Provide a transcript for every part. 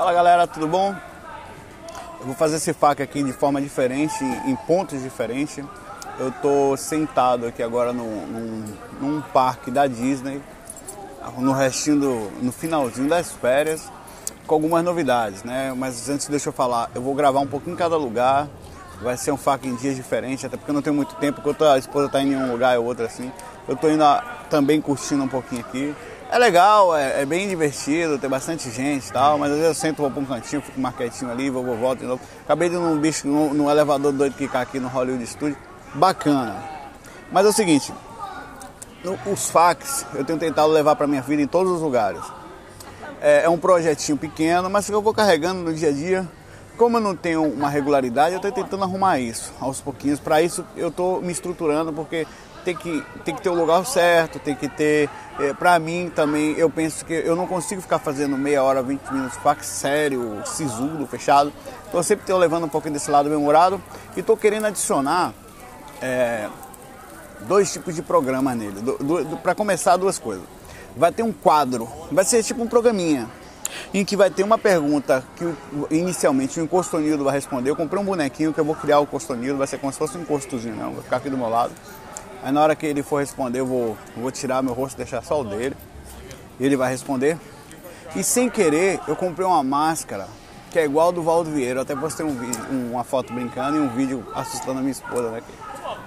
Fala galera, tudo bom? Eu vou fazer esse fac aqui de forma diferente, em pontos diferentes. Eu tô sentado aqui agora num, num, num parque da Disney, no restinho do, no finalzinho das férias, com algumas novidades, né? Mas antes deixa eu falar, eu vou gravar um pouquinho em cada lugar. Vai ser um fac em dias diferentes, até porque eu não tenho muito tempo, porque a esposa tá em um lugar e outro assim. Eu tô indo também curtindo um pouquinho aqui. É legal, é, é, bem divertido, tem bastante gente e tal, mas às vezes eu sento, vou pra um cantinho, fico mais quietinho ali, vou, vou volto de novo. Acabei de num bicho, num, num elevador doido que cai aqui no Hollywood Studio. Bacana. Mas é o seguinte, no, os fax eu tenho tentado levar para minha vida em todos os lugares. É, é, um projetinho pequeno, mas que eu vou carregando no dia a dia. Como eu não tenho uma regularidade, eu estou tentando arrumar isso aos pouquinhos. Para isso eu estou me estruturando, porque tem que, tem que ter o lugar certo, tem que ter. É, para mim também, eu penso que eu não consigo ficar fazendo meia hora, 20 minutos fax sério, sisudo, fechado. Então eu sempre estou levando um pouquinho desse lado memorado e estou querendo adicionar é, dois tipos de programa nele. Para começar, duas coisas. Vai ter um quadro, vai ser tipo um programinha em que vai ter uma pergunta que inicialmente o encostonildo vai responder. Eu comprei um bonequinho que eu vou criar o encostonildo, vai ser como se fosse um encostozinho, não, vai ficar aqui do meu lado. Aí na hora que ele for responder, eu vou, vou tirar meu rosto, deixar só o dele. E ele vai responder. E sem querer, eu comprei uma máscara que é igual do Valdo Vieira. Eu até postei um vídeo, uma foto brincando e um vídeo assustando a minha esposa, né?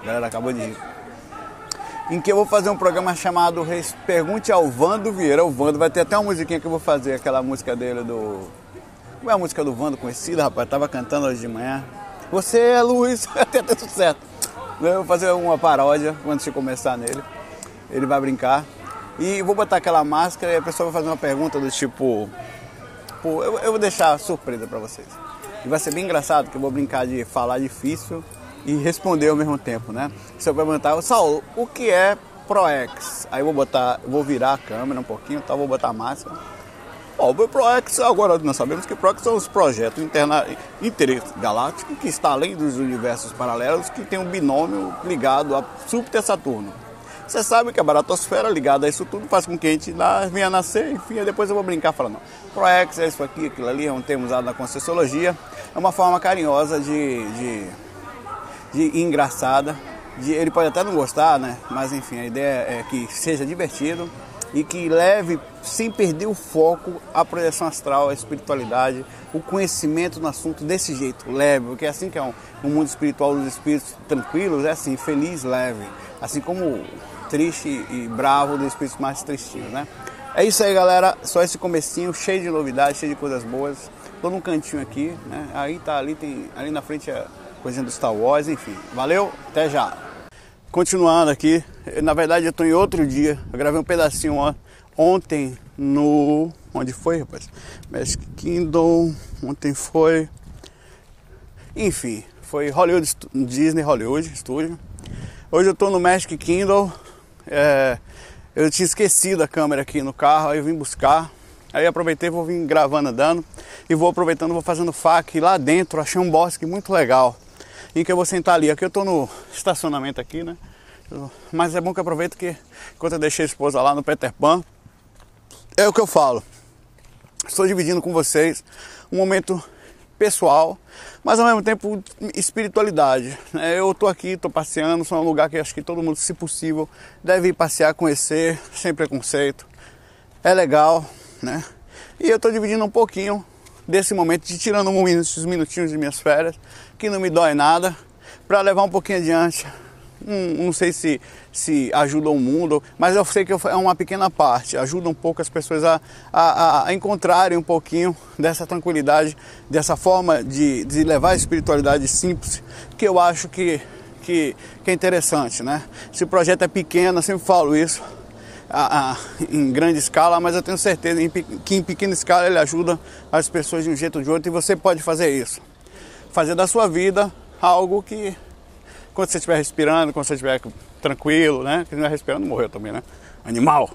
A galera acabou de rir. Em que eu vou fazer um programa chamado Pergunte ao Vando Vieira. O Vando vai ter até uma musiquinha que eu vou fazer, aquela música dele do. Como é a música do Vando conhecida, rapaz? tava cantando hoje de manhã. Você é luz, até tudo certo. Eu vou fazer uma paródia antes de começar nele. Ele vai brincar. E vou botar aquela máscara e a pessoa vai fazer uma pergunta do tipo. eu, eu vou deixar surpresa para vocês. E vai ser bem engraçado que eu vou brincar de falar difícil e responder ao mesmo tempo, né? Você vai perguntar, Saulo, o que é ProEx? Aí eu vou botar, vou virar a câmera um pouquinho, tá? Vou botar a máscara. Ó, o ProEx, agora nós sabemos que ProEx são os projetos interna, intergalácticos que está além dos universos paralelos que tem um binômio ligado a Júpiter e Saturno. Você sabe que a baratosfera ligada a isso tudo faz com que a gente venha nascer, enfim, depois eu vou brincar falando, ProEx é isso aqui, aquilo ali, é um termo usado na Conscienciologia, é uma forma carinhosa de, de, de engraçada, de, ele pode até não gostar, né, mas enfim, a ideia é que seja divertido, e que leve, sem perder o foco, a projeção astral, a espiritualidade, o conhecimento no assunto desse jeito, leve, porque é assim que é um, um mundo espiritual dos espíritos tranquilos, é assim, feliz, leve, assim como triste e bravo dos espíritos mais tristinhos, né? É isso aí, galera, só esse comecinho, cheio de novidades, cheio de coisas boas. Tô num cantinho aqui, né? Aí tá ali, tem ali na frente a coisinha do Star Wars, enfim. Valeu, até já. Continuando aqui, na verdade eu estou em outro dia. Eu gravei um pedacinho ontem no. Onde foi, rapaz? Magic Kingdom. Ontem foi. Enfim, foi Hollywood Disney Hollywood Studio. Hoje eu estou no Magic Kingdom. É... eu tinha esquecido a câmera aqui no carro, aí eu vim buscar. Aí aproveitei, vou vir gravando andando e vou aproveitando, vou fazendo fac lá dentro. Achei um bosque muito legal em que eu vou sentar ali. Aqui eu estou no estacionamento aqui, né? Mas é bom que aproveito que enquanto eu deixei a esposa lá no Peter Pan, é o que eu falo. Estou dividindo com vocês um momento pessoal, mas ao mesmo tempo espiritualidade. Né? Eu estou aqui, estou passeando, sou um lugar que acho que todo mundo, se possível, deve ir passear, conhecer, sem preconceito. É legal, né? E eu estou dividindo um pouquinho desse momento, de tirando uns minutinhos de minhas férias, que não me dói nada, para levar um pouquinho adiante. Hum, não sei se, se ajuda o mundo, mas eu sei que é uma pequena parte, ajuda um pouco as pessoas a, a, a encontrarem um pouquinho dessa tranquilidade, dessa forma de, de levar a espiritualidade simples, que eu acho que, que, que é interessante, né? Se o projeto é pequeno, eu sempre falo isso, a, a, em grande escala, mas eu tenho certeza que em pequena escala ele ajuda as pessoas de um jeito ou de outro e você pode fazer isso. Fazer da sua vida algo que, quando você estiver respirando, quando você estiver tranquilo, né? Quem não é respirando morreu também, né? Animal.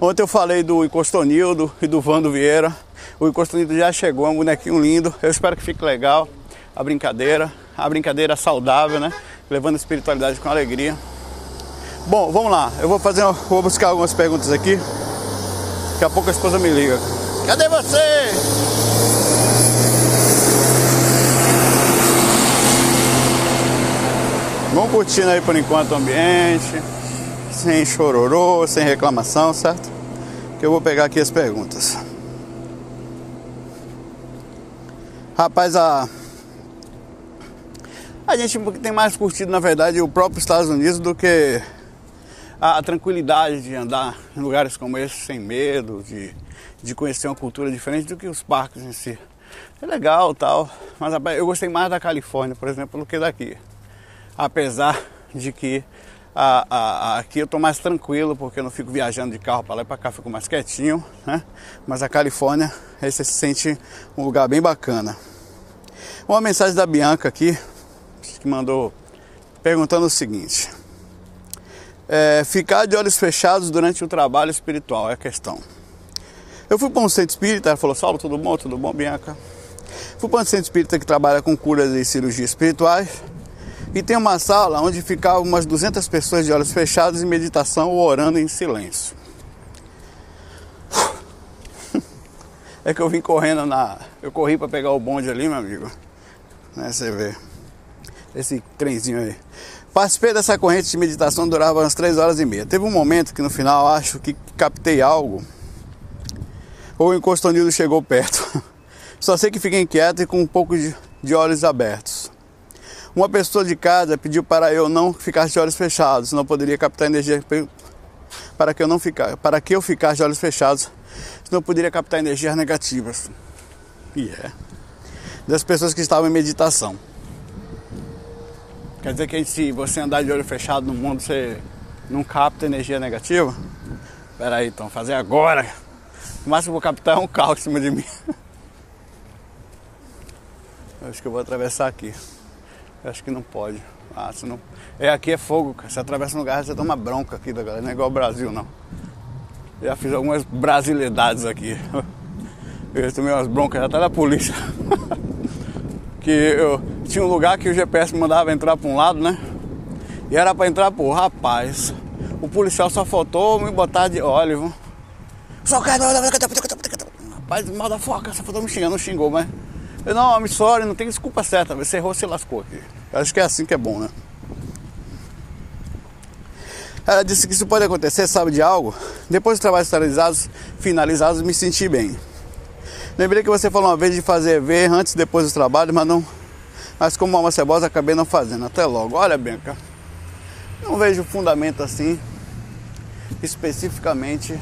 Ontem eu falei do Encostonildo e do Vando Vieira. O Encostonildo já chegou, é um bonequinho lindo. Eu espero que fique legal a brincadeira, a brincadeira saudável, né? Levando a espiritualidade com alegria. Bom, vamos lá. Eu vou fazer, vou buscar algumas perguntas aqui. Daqui a pouco a esposa me liga. Cadê você? Vamos curtindo aí por enquanto o ambiente, sem chororô, sem reclamação, certo? Que eu vou pegar aqui as perguntas. Rapaz, a a gente tem mais curtido, na verdade, o próprio Estados Unidos do que a, tranquilidade de andar em lugares como esse sem medo, de, de conhecer uma cultura diferente do que os parques em si. É legal tal, mas eu gostei mais da Califórnia, por exemplo, do que daqui. Apesar de que a, a, a, aqui eu estou mais tranquilo porque eu não fico viajando de carro para lá e para cá, fico mais quietinho, né? Mas a Califórnia, aí você se sente um lugar bem bacana. Uma mensagem da Bianca aqui, que mandou perguntando o seguinte: é, ficar de olhos fechados durante o trabalho espiritual é a questão. Eu fui para um centro espírita, ela falou: Saulo, tudo bom? Tudo bom, Bianca? Fui para um centro espírita que trabalha com curas e cirurgias espirituais. E tem uma sala onde ficavam umas 200 pessoas de olhos fechados em meditação ou orando em silêncio. É que eu vim correndo na. Eu corri para pegar o bonde ali, meu amigo. Né, você vê esse trenzinho aí. Participei dessa corrente de meditação, durava umas 3 horas e meia. Teve um momento que no final acho que captei algo, ou o encostonildo chegou perto. Só sei que fiquei inquieto e com um pouco de, de olhos abertos. Uma pessoa de casa pediu para eu não ficar de olhos fechados, não poderia captar energia para que eu não ficar, para que eu ficasse de olhos fechados, senão poderia captar energias negativas. E yeah. é das pessoas que estavam em meditação. Quer dizer que se você andar de olho fechado no mundo, você não capta energia negativa? Espera aí, então, fazer agora. O máximo que eu vou captar é um carro em cima de mim. acho que eu vou atravessar aqui. Acho que não pode. Ah, se não... É, aqui é fogo, cara. Você atravessa no lugar, você toma bronca aqui da galera. Não é igual ao Brasil, não. Já fiz algumas brasilidades aqui. Eu tomei umas broncas até da polícia. que eu tinha um lugar que o GPS me mandava entrar para um lado, né? E era para entrar por rapaz. O policial só faltou me botar de óleo. Só quero. Rapaz, mal da foca, só faltou me xingar, não xingou, mas. Eu não, me sorry, não tem desculpa certa, você errou, se lascou aqui. Eu acho que é assim que é bom, né? Ela disse que isso pode acontecer, sabe de algo? Depois dos trabalhos finalizados, finalizados me senti bem. Lembrei que você falou uma vez de fazer ver antes e depois do trabalho, mas não. Mas como alma cebosa acabei não fazendo. Até logo. Olha, Bianca. Não vejo fundamento assim. Especificamente.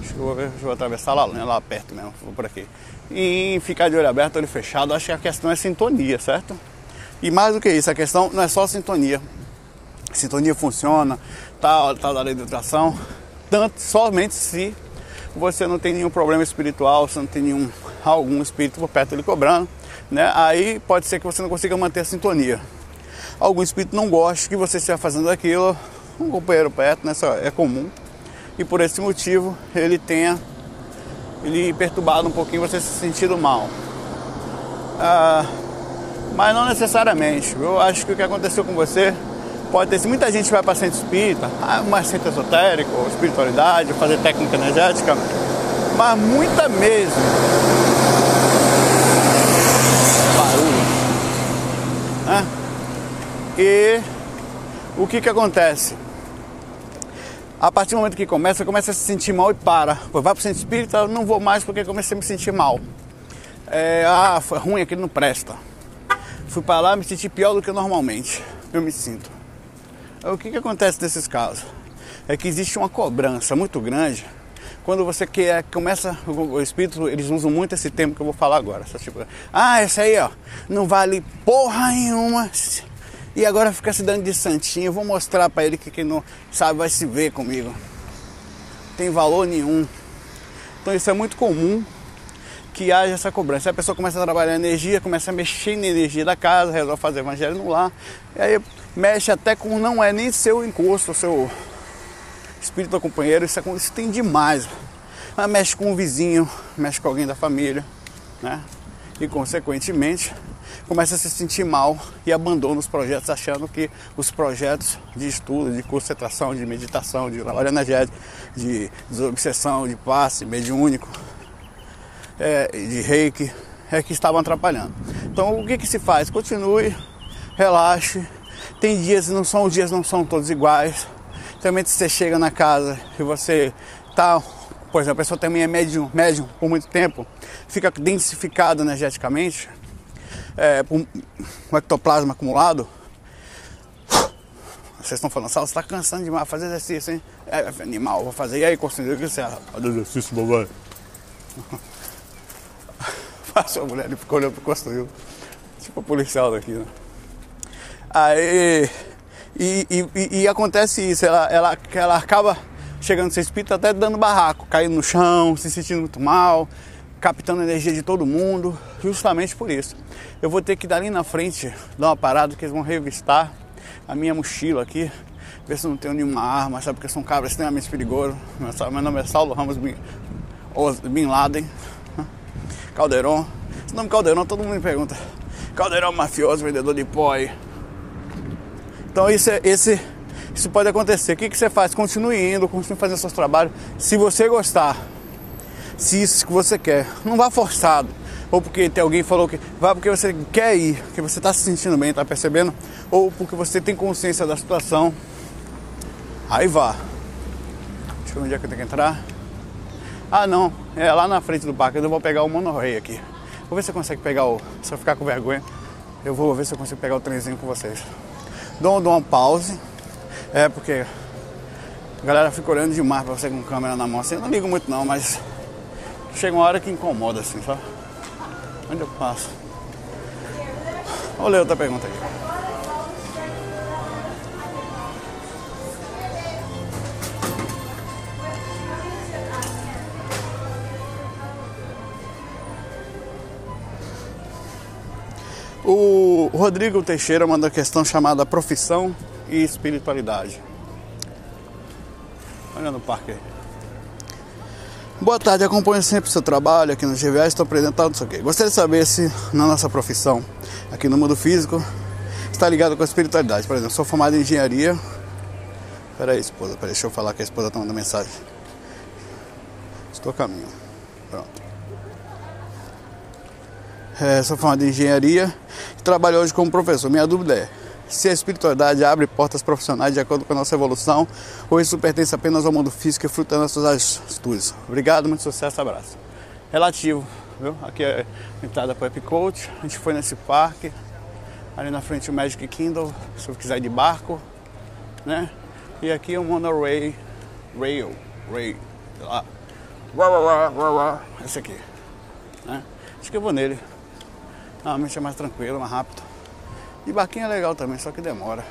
Deixa eu, deixa eu atravessar lá, né, lá perto mesmo. Vou por aqui. E ficar de olho aberto, olho fechado. Acho que a questão é sintonia, certo? E mais do que isso, a questão não é só sintonia. Sintonia funciona, tal, tal da lei de atração, tanto somente se você não tem nenhum problema espiritual, você não tem nenhum algum espírito por perto lhe cobrando, né? Aí pode ser que você não consiga manter a sintonia. Algum espírito não gosta que você esteja fazendo aquilo, um companheiro perto, né? É comum. E por esse motivo ele tenha ele perturbado um pouquinho, você se sentindo mal. Ah, mas não necessariamente. Eu acho que o que aconteceu com você Pode ter, se muita gente vai para centro espírita, ah, mais centro esotérico, espiritualidade, fazer técnica energética, mas muita mesmo. Barulho. Né? E o que que acontece? A partir do momento que começa, começa a se sentir mal e para. Vai para o centro espírita, não vou mais porque comecei a me sentir mal. É, ah, foi ruim, aquilo não presta. Fui para lá, me senti pior do que normalmente. Eu me sinto. O que, que acontece nesses casos? É que existe uma cobrança muito grande quando você quer, começa, o espírito, eles usam muito esse termo que eu vou falar agora. Só tipo, ah, esse aí, ó, não vale porra nenhuma. E agora fica se dando de santinho. Eu vou mostrar para ele que quem não sabe vai se ver comigo. Tem valor nenhum. Então isso é muito comum que haja essa cobrança. A pessoa começa a trabalhar energia, começa a mexer na energia da casa, resolve fazer evangelho no lar, e aí mexe até com não é nem seu encosto, seu espírito companheiro, isso, é, isso tem demais. Mas mexe com o vizinho, mexe com alguém da família, né? E consequentemente começa a se sentir mal e abandona os projetos achando que os projetos de estudo, de concentração, de meditação, de trabalho energético, de desobsessão, de passe mediúnico, é, de reiki é que estavam atrapalhando. Então o que, que se faz? Continue, relaxe. Tem dias não são os dias não são todos iguais. Também você chega na casa e você tá, por exemplo, a pessoa também é médium, médium por muito tempo, fica densificado energeticamente, é, um ectoplasma acumulado. Vocês estão falando, Sal, você está cansando demais, fazer exercício, hein? É, animal, vou fazer. E aí, conselheiro, o que você acha? Fazer exercício, babai. Passou a mulher, ele ficou olhando pro construiu. Tipo policial daqui, né? Aí. E, e, e, acontece isso, ela, ela, ela acaba chegando a ser espírita até dando barraco, caindo no chão, se sentindo muito mal, captando energia de todo mundo, justamente por isso. Eu vou ter que dar ali na frente, dar uma parada que eles vão revistar a minha mochila aqui, ver se não tenho nenhuma arma, sabe? Porque são cabras extremamente perigosos. Meu nome é Saulo Ramos Bin, Bin Laden, Caldeirão. Esse nome Caldeirão todo mundo me pergunta. Caldeirão mafioso, vendedor de pó aí. Então isso, é, esse, isso pode acontecer. O que, que você faz? Continue indo, continue fazendo seus trabalhos. Se você gostar, se isso que você quer, não vá forçado. Ou porque tem alguém falou que vá porque você quer ir, porque você está se sentindo bem, está percebendo, ou porque você tem consciência da situação. Aí vá. Deixa eu ver onde é que eu tenho que entrar. Ah não, é lá na frente do parque, eu vou pegar o monorail aqui. Vou ver se eu consigo pegar o. Se eu ficar com vergonha, eu vou ver se eu consigo pegar o trenzinho com vocês dou, dou uma pause. É porque a galera fica olhando demais pra você com câmera na mão. Assim, eu não ligo muito não, mas chega uma hora que incomoda assim, sabe? Onde eu passo? Vou ler outra pergunta aqui. O Rodrigo Teixeira manda uma questão chamada profissão e espiritualidade. Olha no parque aí. Boa tarde, acompanho sempre o seu trabalho aqui no GVA, estou apresentando isso aqui. Gostaria de saber se na nossa profissão, aqui no mundo físico, está ligado com a espiritualidade. Por exemplo, sou formado em engenharia. Pera aí, esposa, pera aí, deixa eu falar que a esposa está mandando mensagem. Estou a caminho. Pronto. É, sou formado em engenharia e trabalho hoje como professor. Minha dúvida é se a espiritualidade abre portas profissionais de acordo com a nossa evolução ou isso pertence apenas ao mundo físico e fruto das nossas atitudes. Obrigado, muito sucesso, abraço. Relativo, viu? Aqui é a entrada para o Epicoach. A gente foi nesse parque. Ali na frente o Magic Kingdom, se eu quiser ir de barco, né? E aqui o Monorail, Rail, Rail, lá. Esse aqui, né? Acho que eu vou nele. Normalmente é mais tranquilo, mais rápido. De barquinho é legal também, só que demora.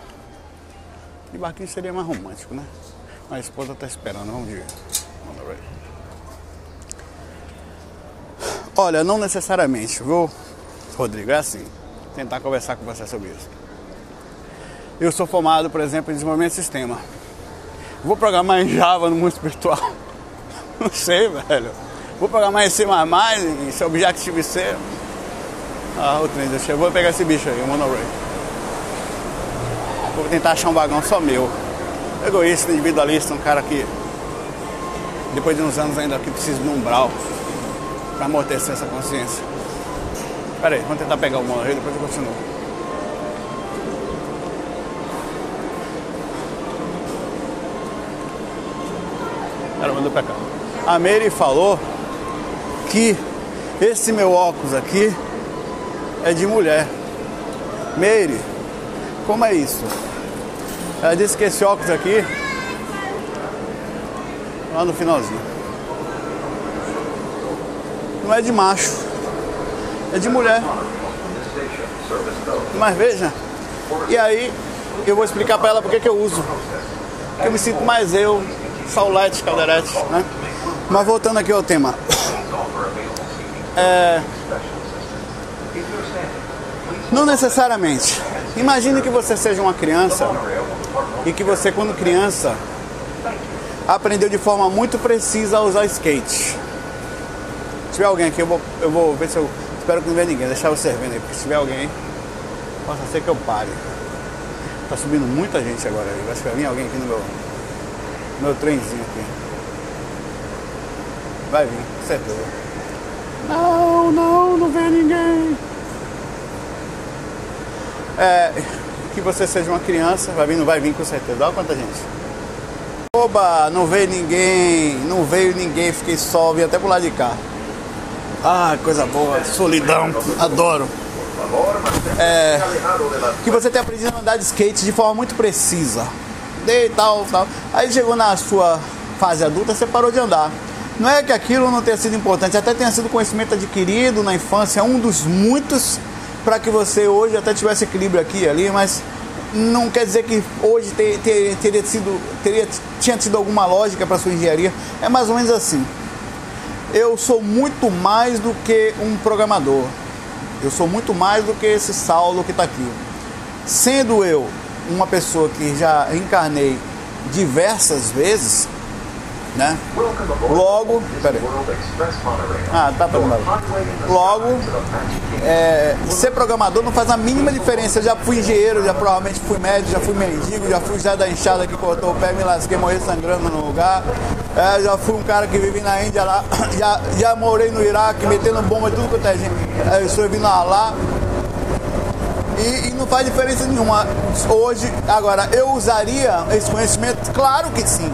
De barquinho seria mais romântico, né? A esposa tá esperando, vamos ver. Olha, não necessariamente, viu, Rodrigo? É assim. Tentar conversar com você sobre isso. Eu sou formado, por exemplo, em desenvolvimento de sistema. Vou programar em Java no mundo espiritual. Não sei, velho. Vou programar em C++, em Objective-C. Ah, o trem já chegou. Vou pegar esse bicho aí, o monorail. Vou tentar achar um vagão só meu. Egoísta, individualista, um cara que depois de uns anos ainda aqui precisa de um umbral para amortecer essa consciência. Pera aí, vamos tentar pegar o monorail depois eu continuo. Ela mandou pra cá. A Mary falou que esse meu óculos aqui é de mulher. Meire, como é isso? Ela disse que esse óculos aqui, lá no finalzinho, não é de macho, é de mulher. Mas veja, e aí eu vou explicar para ela porque que eu uso. Porque eu me sinto mais eu, Saulete Calderete, né? Mas voltando aqui ao tema. É, não necessariamente. Imagine que você seja uma criança e que você, quando criança, aprendeu de forma muito precisa a usar skate. Se tiver alguém aqui, eu vou, eu vou ver se eu. Espero que não venha ninguém, deixar você vendo aí, porque se tiver alguém, possa ser que eu pare. Tá subindo muita gente agora aí. Acho que vai vir alguém aqui no meu, meu trenzinho aqui. Vai vir, certeza. Não, não, não vê ninguém. É, que você seja uma criança, vai vir, não vai vir com certeza. Olha quanta gente. Oba, não veio ninguém, não veio ninguém, fiquei só, vim até pro lado de cá. Ah, coisa boa, solidão, adoro. É, que você tenha aprendido a andar de skate de forma muito precisa. De tal, tal. Aí chegou na sua fase adulta, você parou de andar. Não é que aquilo não tenha sido importante, até tenha sido conhecimento adquirido na infância, um dos muitos para que você hoje até tivesse equilíbrio aqui e ali, mas não quer dizer que hoje ter, ter, teria sido, teria, tinha tido alguma lógica para sua engenharia. É mais ou menos assim. Eu sou muito mais do que um programador. Eu sou muito mais do que esse Saulo que está aqui. Sendo eu uma pessoa que já encarnei diversas vezes, né? Logo, peraí. Ah, tá programado. Logo, é, ser programador não faz a mínima diferença. Eu já fui engenheiro, já provavelmente fui médico, já fui mendigo, já fui já da enxada que cortou o pé, me lasquei, morri sangrando no lugar. É, já fui um cara que vive na Índia lá, já, já morei no Iraque, metendo bomba e tudo quanto é gente. É, eu estou vindo lá. E, e, não faz diferença nenhuma. Hoje, agora, eu usaria esse conhecimento? Claro que sim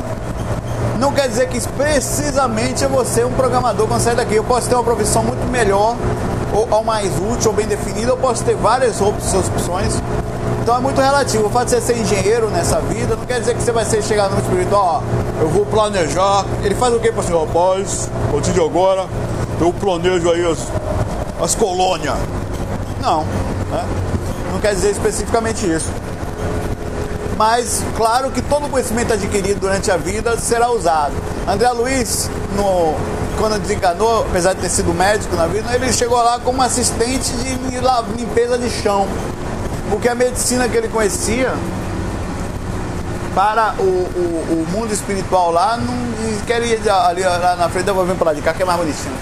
não quer dizer que precisamente eu vou um programador quando sair daqui. Eu posso ter uma profissão muito melhor, ou, ou mais útil, ou bem definida, eu posso ter várias opções. Então é muito relativo. O fato de você ser engenheiro nessa vida não quer dizer que você vai ser chegar no espiritual, ó, eu vou planejar. Ele faz o que para assim, rapaz? A partir de agora, eu planejo aí as, as colônias. Não, né? não quer dizer especificamente isso. Mas, claro que todo conhecimento adquirido durante a vida será usado. André Luiz, no, quando desencanou, apesar de ter sido médico na vida, ele chegou lá como assistente de limpeza de chão. Porque a medicina que ele conhecia para o, o, o mundo espiritual lá, não queria ali lá na frente, eu vou vir para lá de cá que é mais bonitinho.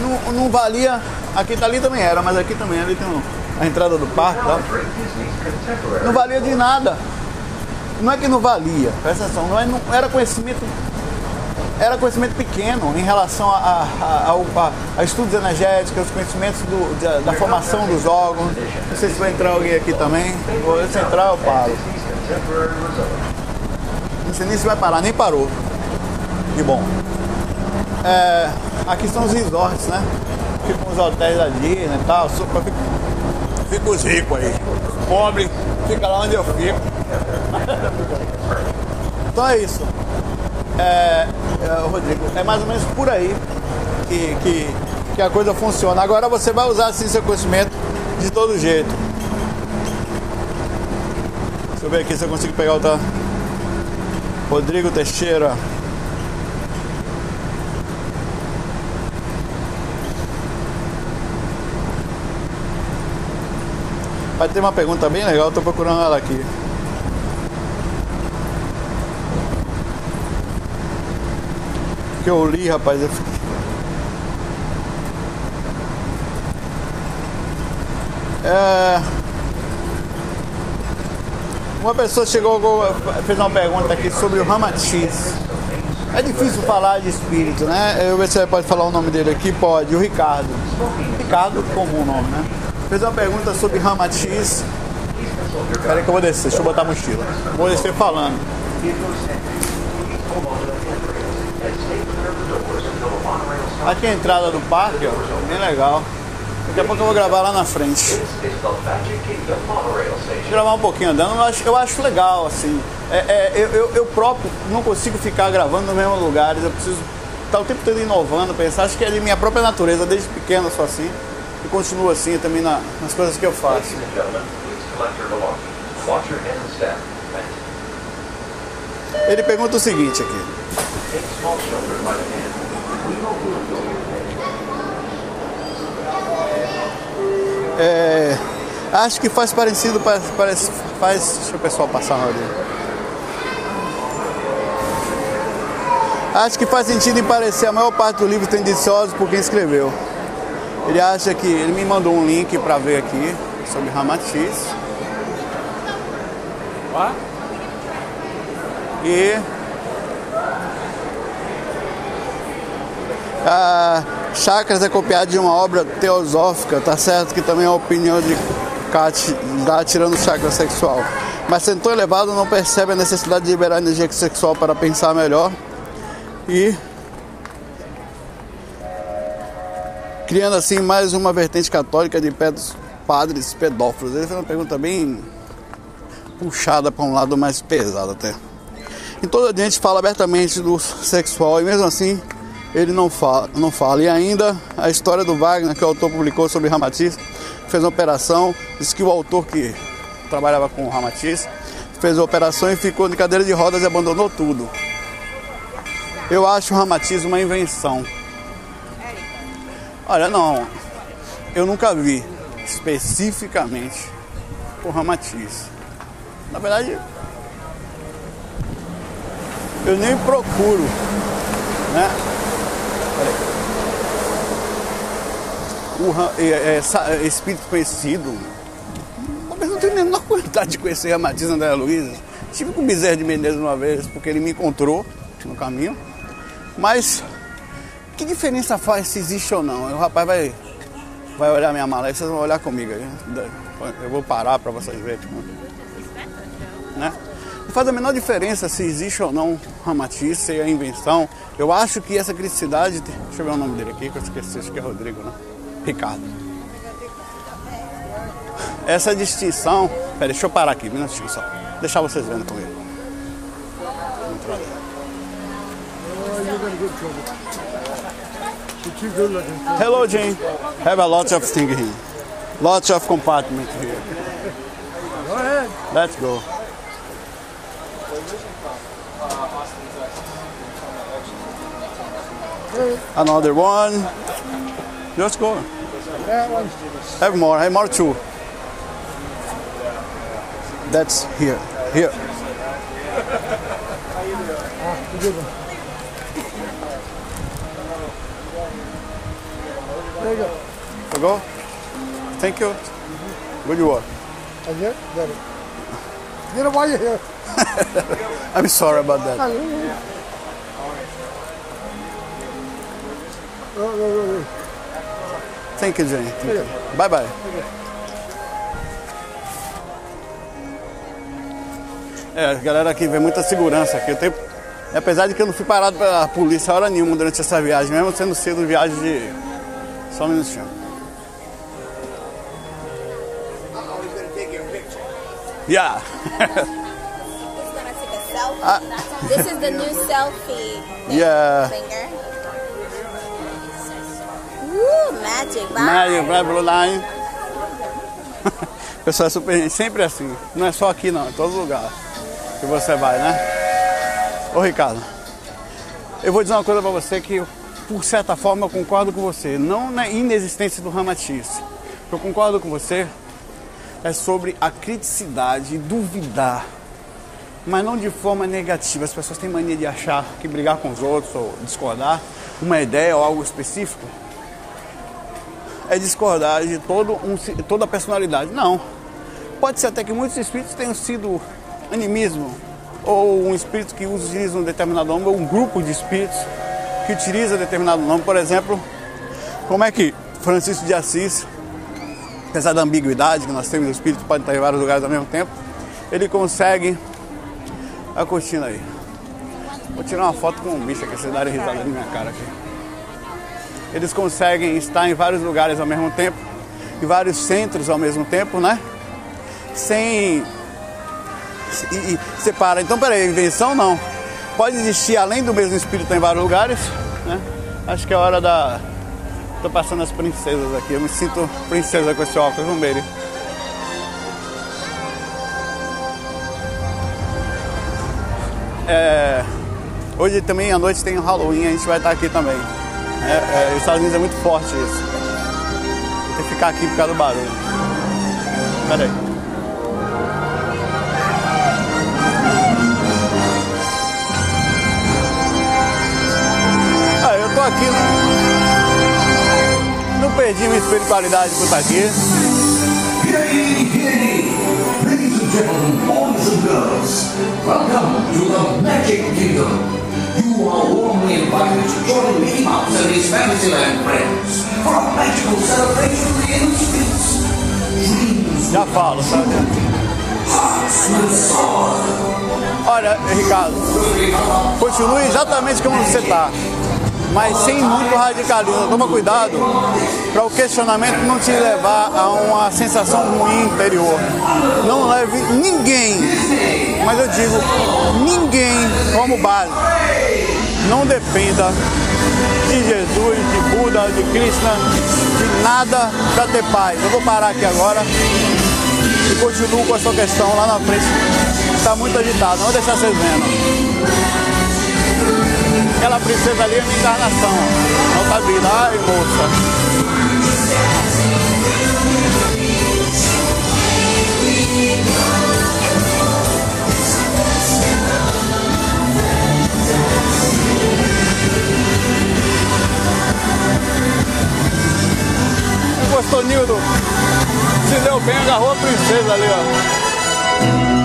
Não, não valia, aqui tá ali também era, mas aqui também ali tem um a entrada do parque tá? Não valia de nada. Não é que não valia, presta atenção, não, é, não era conhecimento. Era conhecimento pequeno em relação a, a, a, a estudos energéticos, conhecimentos do, da, da, formação dos órgãos. Não sei se vai entrar alguém aqui também. Se entrar, eu paro. Não sei nem se vai parar, nem parou. De bom. É, aqui são os resorts, né? Ficam os hotéis Disney e tal. Super, fica os ricos aí. Pobre, fica lá onde eu fico. então é isso. É, é, Rodrigo, é mais ou menos por aí que, que, que a coisa funciona. Agora você vai usar assim seu conhecimento de todo jeito. Deixa eu ver aqui se eu consigo pegar outra. Rodrigo Teixeira. Vai ter uma pergunta bem legal, estou procurando ela aqui. Que eu li, rapaz. Eu... É... Uma pessoa chegou, fez uma pergunta aqui sobre o Ramatiz. É difícil falar de espírito, né? Eu ver se pode falar o nome dele aqui. Pode, o Ricardo. Ricardo, comum nome, né? Fez uma pergunta sobre Ramatiz. Espera que eu vou descer, deixa eu botar a mochila. Vou descer falando. Aqui é a entrada do parque, ó, bem legal. Daqui a pouco eu vou gravar lá na frente. Vou gravar um pouquinho andando, eu acho, eu acho legal, assim. É, é, eu, eu, próprio não consigo ficar gravando nos mesmos lugares, eu preciso estar o tempo todo inovando, pensar. Acho que é de minha própria natureza, desde pequeno eu sou assim e continuo assim também na, nas coisas que eu faço. Ele pergunta o seguinte aqui. É, acho que faz parecido, parece, faz. Deixa o pessoal passar na hora Acho que faz sentido em parecer a maior parte do livro tendencioso por quem escreveu. Ele acha que. Ele me mandou um link para ver aqui sobre Ramatiz. E. Ah, Chakras é copiado de uma obra teosófica, tá certo que também é a opinião de Kat dá tirando chakra sexual. Mas sendo tão elevado, não percebe a necessidade de liberar energia sexual para pensar melhor e criando assim mais uma vertente católica de padres pedófilos. Ele fez uma pergunta bem puxada para um lado mais pesado até. Em toda a gente fala abertamente do sexual e mesmo assim ele não fala, não fala. E ainda a história do Wagner, que o autor publicou sobre Ramatiz, fez uma operação, disse que o autor que trabalhava com o Ramatiz fez a operação e ficou de cadeira de rodas e abandonou tudo. Eu acho o Ramatiz uma invenção. Olha, não, eu nunca vi especificamente o Ramatiz. Na verdade, eu nem procuro, né? O é, é, espírito conhecido. Mas não tenho a menor vontade de conhecer a Matiz André Luiz. Estive com o Bezerra de Menezes uma vez, porque ele me encontrou no caminho. Mas que diferença faz se existe ou não? O rapaz vai, vai olhar minha mala aí, vocês vão olhar comigo aí. Eu vou parar para vocês verem. Né? faz a menor diferença se existe ou não Ramatiz, se é a invenção. Eu acho que essa criticidade. Deixa eu ver o nome dele aqui, que eu esqueci, acho que é Rodrigo, né? Ricardo. Essa distinção. Pera, deixa eu parar aqui, um minutinho só. Deixar vocês vendo Hello, Jane. Have a lot of things here. Lots of compartments here. Go ahead. Let's go. Another one. Just go. That one. Have more. Have more too. That's here. Here. There you go. So go. Thank you. Good work. And here, got it. You know why you're here. I'm sorry about that. Thank you, Jane. Thank you. Bye bye. É, a galera aqui vê muita segurança aqui. Eu tenho, apesar de que eu não fui parado pela polícia hora nenhuma durante essa viagem, mesmo sendo cedo viagem de. Só um minutinho. Yeah. Uh, this is the new selfie. Yeah. Finger. Uh, magic. Bye. Magic, vai Blue Line. Pessoal, é super sempre assim. Não é só aqui não, em todo lugar que você vai, né? Ô Ricardo, eu vou dizer uma coisa pra você que por certa forma eu concordo com você. Não na inexistência do Ramatiz. Eu concordo com você é sobre a criticidade, duvidar mas não de forma negativa. As pessoas têm mania de achar que brigar com os outros ou discordar uma ideia ou algo específico é discordar de todo um, toda a personalidade. Não. Pode ser até que muitos espíritos tenham sido animismo ou um espírito que utiliza um determinado nome ou um grupo de espíritos que utiliza determinado nome. Por exemplo, como é que Francisco de Assis, apesar da ambiguidade que nós temos, o espírito pode estar em vários lugares ao mesmo tempo, ele consegue a cortina aí. Vou tirar uma foto com um bicho aqui, vocês darem risada na minha cara aqui. Eles conseguem estar em vários lugares ao mesmo tempo, em vários centros ao mesmo tempo, né? Sem. E, e separa. Então, peraí, invenção não. Pode existir além do mesmo espírito em vários lugares, né? Acho que é hora da. Tô passando as princesas aqui, eu me sinto princesa com esse óculos, vamos ver. É, hoje também à noite tem o Halloween, a gente vai estar aqui também. É, é, nos Estados Unidos é muito forte isso. Tem que ficar aqui por causa do barulho. Pera aí. Aqui. Não perdi minha espiritualidade por estar aqui. gentlemen, boys and girls, welcome to the Magic Kingdom. You are warmly invited to join Mickey Mouse and his Fantasyland friends for a magical celebration in the streets. Dreams Já falo, sabe? hearts will soar. Olha, Ricardo, continue exatamente como você está, mas sem muito radicalismo. Toma cuidado para o questionamento não te levar a uma sensação ruim interior. Não leve ninguém, mas eu digo ninguém como base. Não dependa de Jesus, de Buda, de Krishna, de nada para ter paz. Eu vou parar aqui agora e continuo com a sua questão lá na frente. Está muito agitado, não vou deixar vocês vendo. Aquela princesa ali é minha encarnação. Outra vida. Ai, moça. Gostou, Nildo? Se deu bem, agarrou a princesa ali, ó.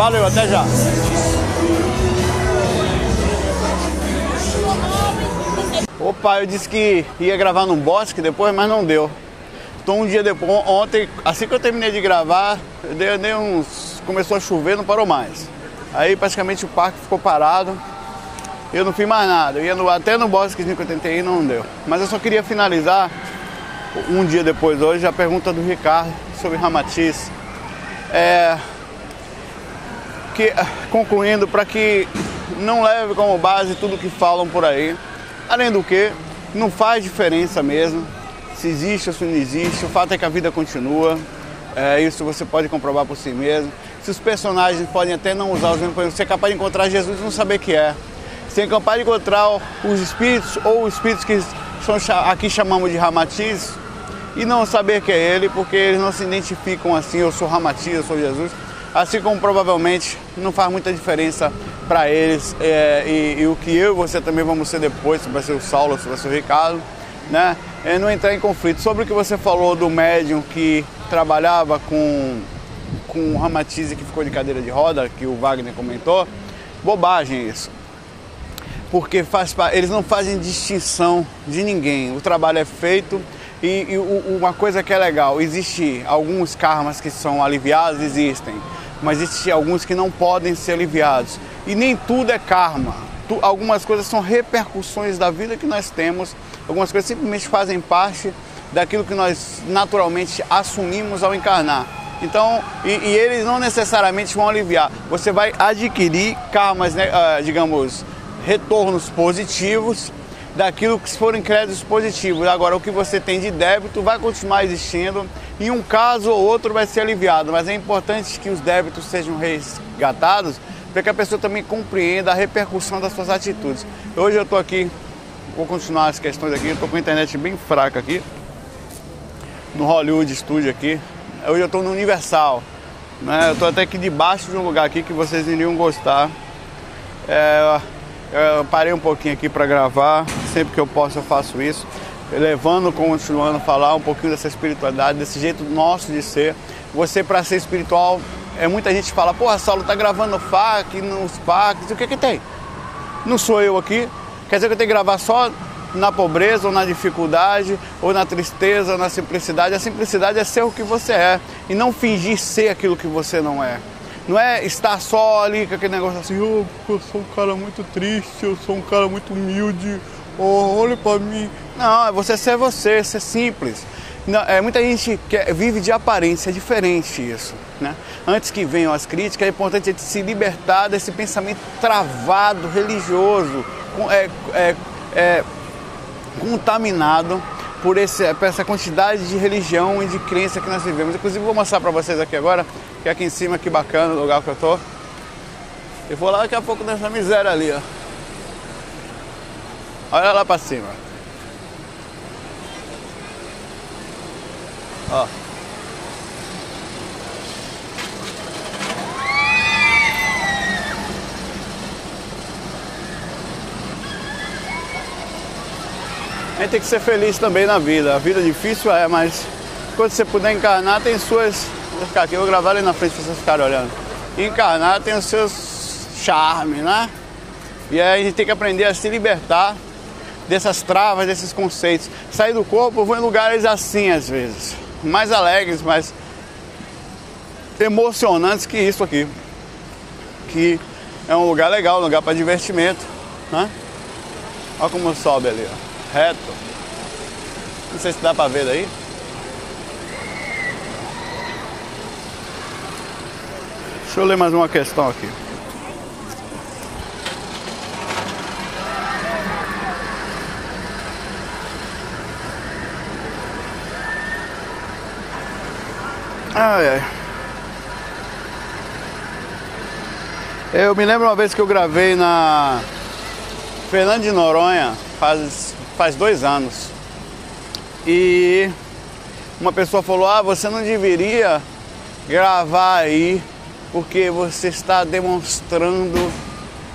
Valeu, até já. Opa, eu disse que ia gravar num bosque depois, mas não deu. Então um dia depois, ontem, assim que eu terminei de gravar, eu dei, eu dei uns. começou a chover, não parou mais. Aí praticamente o parque ficou parado. Eu não fiz mais nada. Eu ia no- até no bosquezinho que eu tentei ir, não deu. Mas eu só queria finalizar um dia depois hoje a pergunta do Ricardo sobre Ramatiz. É, que, concluindo, para que não leve como base tudo que falam por aí. Além do que, não faz diferença mesmo se existe ou se não existe. O fato é que a vida continua. É, isso você pode comprovar por si mesmo. Se os personagens podem até não usar os mesmos, por exemplo, você é capaz de encontrar Jesus e não saber que é. Você é capaz de encontrar os espíritos ou os espíritos que são, aqui chamamos de Ramatiz e não saber que é ele, porque eles não se identificam assim, eu sou Ramatiz, eu sou Jesus. Assim como provavelmente não faz muita diferença para eles é, e, e o que eu e você também vamos ser depois, se vai ser o Saulo, se vai ser o Ricardo, né? É não entrar em conflito. Sobre o que você falou do médium que trabalhava com, com o Ramatiz e que ficou de cadeira de roda, que o Wagner comentou, bobagem isso porque faz, eles não fazem distinção de ninguém. O trabalho é feito e, e uma coisa que é legal, existe alguns karmas que são aliviados, existem, mas existem alguns que não podem ser aliviados. E nem tudo é karma. Tu- algumas coisas são repercussões da vida que nós temos, algumas coisas simplesmente fazem parte daquilo que nós naturalmente assumimos ao encarnar. Então, e, e eles não necessariamente vão aliviar. Você vai adquirir karmas, né, ah, digamos, retornos positivos daquilo que foram créditos positivos. Agora, o que você tem de débito vai continuar existindo. Em um caso ou outro vai ser aliviado, mas é importante que os débitos sejam resgatados para que a pessoa também compreenda a repercussão das suas atitudes. Hoje eu estou aqui, vou continuar as questões aqui, estou com a internet bem fraca aqui, no Hollywood Studio aqui. Hoje eu estou no Universal. Né? Eu estou até aqui debaixo de um lugar aqui que vocês iriam gostar. É, eu parei um pouquinho aqui para gravar, sempre que eu posso eu faço isso, levando, continuando a falar um pouquinho dessa espiritualidade, desse jeito nosso de ser. Você para ser espiritual, é muita gente fala, porra, Saulo tá gravando FAQ nos parques, o que que tem? Não sou eu aqui, quer dizer que eu tenho que gravar só na pobreza ou na dificuldade, ou na tristeza, ou na simplicidade. A simplicidade é ser o que você é e não fingir ser aquilo que você não é. Não é estar só ali com aquele negócio assim, oh, eu sou um cara muito triste, eu sou um cara muito humilde, oh, olha pra mim. Não, é você ser você, ser simples. Não, é, muita gente quer, vive de aparência, é diferente isso. Né? Antes que venham as críticas, é importante a gente se libertar desse pensamento travado, religioso, com- é, é, é, contaminado por, esse, por essa quantidade de religião e de crença que nós vivemos. Inclusive, vou mostrar para vocês aqui agora, que é aqui em cima, que bacana o lugar que eu tô. Eu vou lá daqui a pouco nessa miséria ali, ó. Olha lá para cima. Ó. A gente tem que ser feliz também na vida. A vida difícil é, mas quando você puder encarnar, tem suas. Vou ficar aqui, eu vou gravar ali na frente pra vocês ficarem olhando. encarnar tem os seus charmes, né? E aí a gente tem que aprender a se libertar dessas travas, desses conceitos. Sair do corpo, eu vou em lugares assim às vezes, mais alegres, mais emocionantes que isso aqui. Que é um lugar legal, um lugar para divertimento, né? Olha como sobe ali, ó. reto. Não sei se dá para ver daí. Deixa eu ler mais uma questão aqui. Ai, ai. Eu me lembro uma vez que eu gravei na Fernando de Noronha, faz, faz dois anos. E uma pessoa falou, ah, você não deveria gravar aí, porque você está demonstrando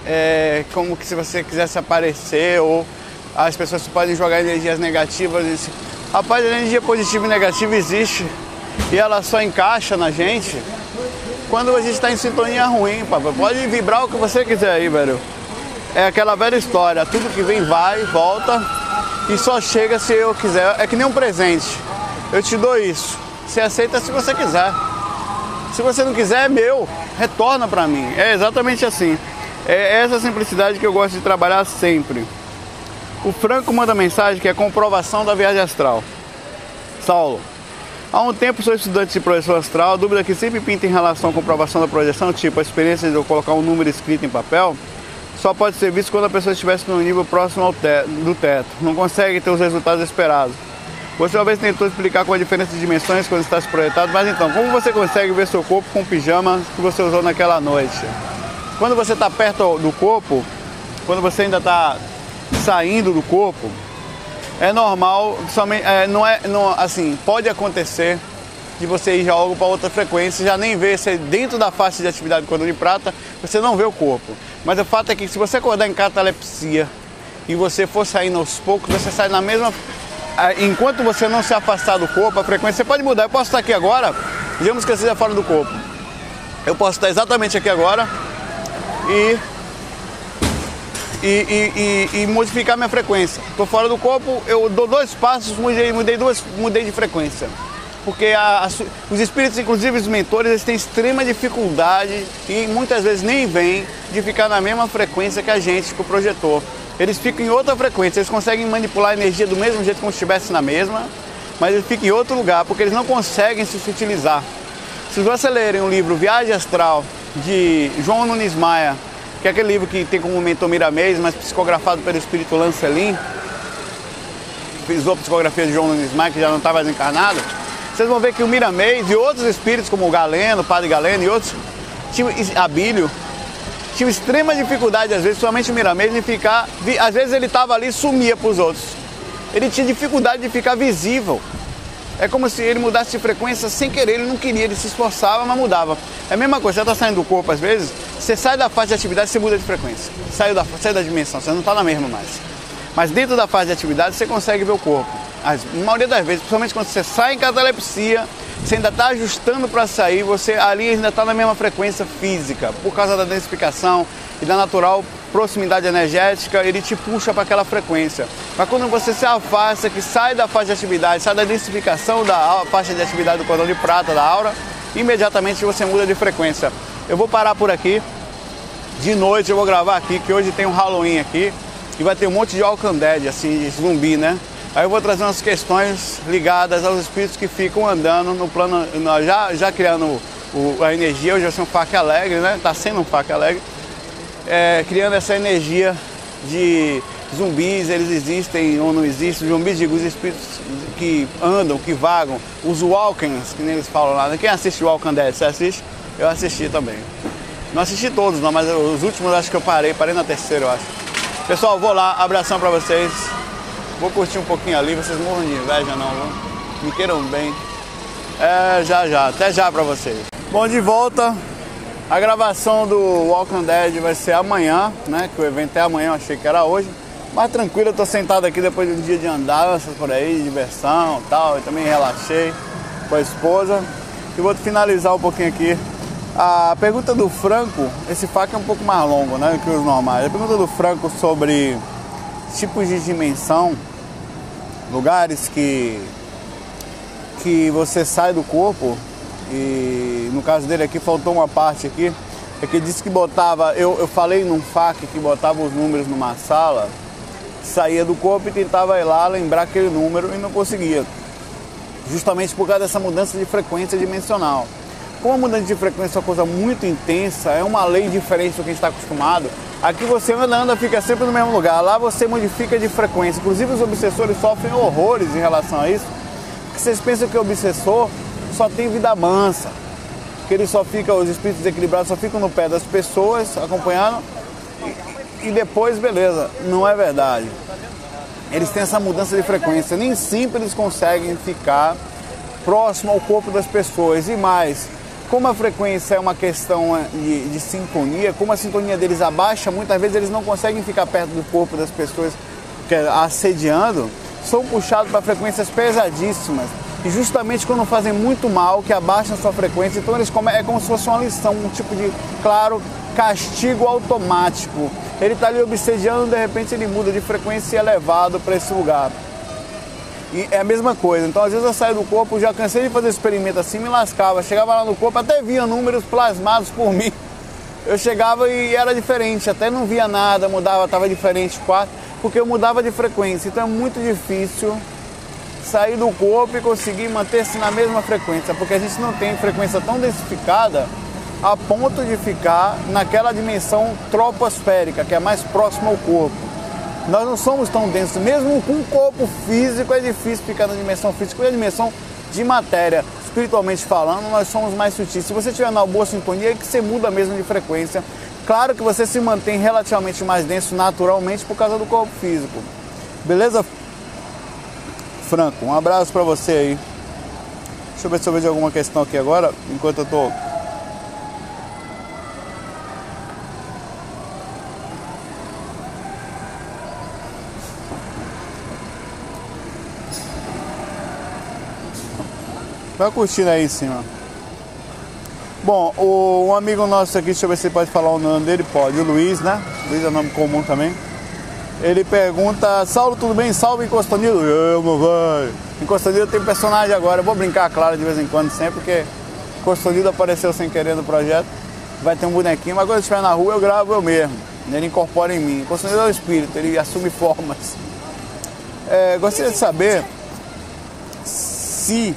é, como que se você quisesse aparecer, ou as pessoas podem jogar energias negativas. Rapaz, energia positiva e negativa existe e ela só encaixa na gente quando a gente está em sintonia ruim, papai. Pode vibrar o que você quiser aí, velho. É aquela velha história, tudo que vem vai, volta e só chega se eu quiser. É que nem um presente. Eu te dou isso. Você aceita se você quiser. Se você não quiser, é meu. Retorna para mim. É exatamente assim. É essa simplicidade que eu gosto de trabalhar sempre. O Franco manda mensagem que é comprovação da viagem astral. Saulo, Há um tempo sou estudante de projeção astral, dúvida que sempre pinta em relação à comprovação da projeção, tipo a experiência de eu colocar um número escrito em papel, só pode ser visto quando a pessoa estivesse no nível próximo ao do teto, não consegue ter os resultados esperados. Você uma vez tentou explicar qual a diferença de dimensões quando está se projetado, mas então, como você consegue ver seu corpo com o pijama que você usou naquela noite? Quando você está perto do corpo, quando você ainda está saindo do corpo, é normal, é, não é, não, assim, pode acontecer de você ir já logo para outra frequência, já nem ver, se dentro da faixa de atividade do cordão de prata, você não vê o corpo. Mas o fato é que se você acordar em catalepsia e você for saindo aos poucos, você sai na mesma. Enquanto você não se afastar do corpo, a frequência você pode mudar. Eu posso estar aqui agora, digamos que eu esteja fora do corpo. Eu posso estar exatamente aqui agora e e, e, e, modificar minha frequência. Estou fora do corpo, eu dou dois passos, mudei, mudei, duas, mudei de frequência. Porque a, a, os espíritos, inclusive os mentores, eles têm extrema dificuldade e muitas vezes nem vêm de ficar na mesma frequência que a gente, que o projetor. Eles ficam em outra frequência, eles conseguem manipular a energia do mesmo jeito como se estivesse na mesma, mas eles ficam em outro lugar, porque eles não conseguem se utilizar. Se vocês lerem o livro Viagem Astral, de João Nunes Maia, que é aquele livro que tem como mentor Miramês, mas psicografado pelo espírito Lancelin, fiz a psicografia de João Nunes Maia, que já não está mais encarnado, vocês vão ver que o Miramês e outros espíritos, como o Galeno, o Padre Galeno e outros, tinham Abílio, tinham extrema dificuldade, às vezes, somente o Miramês, de ficar. Às vezes ele estava ali e sumia para os outros. Ele tinha dificuldade de ficar visível. É como se ele mudasse de frequência sem querer, ele não queria, ele se esforçava, mas mudava. É a mesma coisa, você está saindo do corpo às vezes, você sai da fase de atividade, você muda de frequência. Saiu da, sai da dimensão, você não está na mesma mais. Mas dentro da fase de atividade você consegue ver o corpo. A maioria das vezes, principalmente quando você sai em catalepsia, você ainda está ajustando para sair, você ali ainda está na mesma frequência física, por causa da densificação e da natural proximidade energética, ele te puxa para aquela frequência. Mas quando você se afasta, que sai da faixa de atividade, sai da densificação da faixa de atividade do cordão de prata, da aura, imediatamente você muda de frequência. Eu vou parar por aqui. De noite eu vou gravar aqui, que hoje tem um Halloween aqui, e vai ter um monte de Alcanded, assim, de zumbi, né? Aí eu vou trazer umas questões ligadas aos espíritos que ficam andando no plano, já, já criando o, a energia, hoje vai ser um faca alegre, né? Tá sendo um faca alegre é, criando essa energia de zumbis, eles existem ou não existem, zumbis digo, os espíritos que andam, que vagam, os Walkens, que nem eles falam lá. Né? Quem assiste o Walking Dead? Você assiste? Eu assisti também. Não assisti todos, não, mas os últimos acho que eu parei, parei na terceira, eu acho. Pessoal, vou lá, abração pra vocês. Vou curtir um pouquinho ali, vocês morram de inveja não, viu? Me queiram bem. É, já já, até já pra vocês. Bom, de volta. A gravação do Walking Dead vai ser amanhã, né? Que o evento é amanhã, eu achei que era hoje. Mas tranquilo, eu tô sentado aqui depois de um dia de andar por aí, diversão e tal. Eu também relaxei com a esposa. E vou finalizar um pouquinho aqui A pergunta do Franco, esse FAQ é um pouco mais longo né, que os normais. A pergunta do Franco sobre tipos de dimensão, lugares que, que você sai do corpo, e no caso dele aqui faltou uma parte aqui, é que disse que botava, eu, eu falei num FAQ que botava os números numa sala, saía do corpo e tentava ir lá lembrar aquele número e não conseguia. Justamente por causa dessa mudança de frequência dimensional. Como a mudança de frequência é uma coisa muito intensa, é uma lei diferente do que a gente está acostumado, aqui você anda, anda, fica sempre no mesmo lugar. Lá você modifica de frequência. Inclusive os obsessores sofrem horrores em relação a isso. Porque vocês pensam que o obsessor só tem vida mansa. Que ele só fica, os espíritos desequilibrados só ficam no pé das pessoas, acompanhando, e, e depois, beleza. Não é verdade. Eles têm essa mudança de frequência. Nem sempre eles conseguem ficar próximo ao corpo das pessoas. E mais, como a frequência é uma questão eh, de, de, sintonia, como a sintonia deles abaixa, muitas vezes eles não conseguem ficar perto do corpo das pessoas que, é assediando, são puxados para frequências pesadíssimas. Justamente quando fazem muito mal, que abaixam a sua frequência, então eles come, é como se fosse uma lição, um tipo de, claro, castigo automático. Ele está ali obsediando, de repente ele muda de frequência e é levado para esse lugar. E é a mesma coisa. Então, às vezes eu saio do corpo, já cansei de fazer experimento assim, me lascava. Chegava lá no corpo, até via números plasmados por mim. Eu chegava e era diferente, até não via nada, mudava, estava diferente porque eu mudava de frequência. Então é muito difícil sair do corpo e conseguir manter-se na mesma frequência, porque a gente não tem frequência tão densificada a ponto de ficar naquela dimensão troposférica, que é mais próxima ao corpo. Nós não somos tão densos, mesmo com o corpo físico é difícil ficar na dimensão física, porque a dimensão de matéria, espiritualmente falando, nós somos mais sutis. Se você estiver na boa sintonia, é que você muda mesmo de frequência. Claro que você se mantém relativamente mais denso naturalmente por causa do corpo físico. Beleza? Franco, um abraço para você aí. Deixa eu ver se eu vejo alguma questão aqui agora, enquanto eu tô Vai curtindo aí em cima. Bom, o, um amigo nosso aqui, deixa eu ver se ele pode falar o nome dele, pode. O Luiz, né? Luiz é nome comum também. Ele pergunta, Saulo, tudo bem? Salve Encostanildo. Eu, meu velho. Encostanildo tem personagem agora. Eu vou brincar, claro, de vez em quando, sempre, porque Encostanildo apareceu sem querer no projeto. Vai ter um bonequinho, mas quando estiver na rua eu gravo eu mesmo. Ele incorpora em mim. Encostanildo é o espírito, ele assume formas. É, gostaria de saber se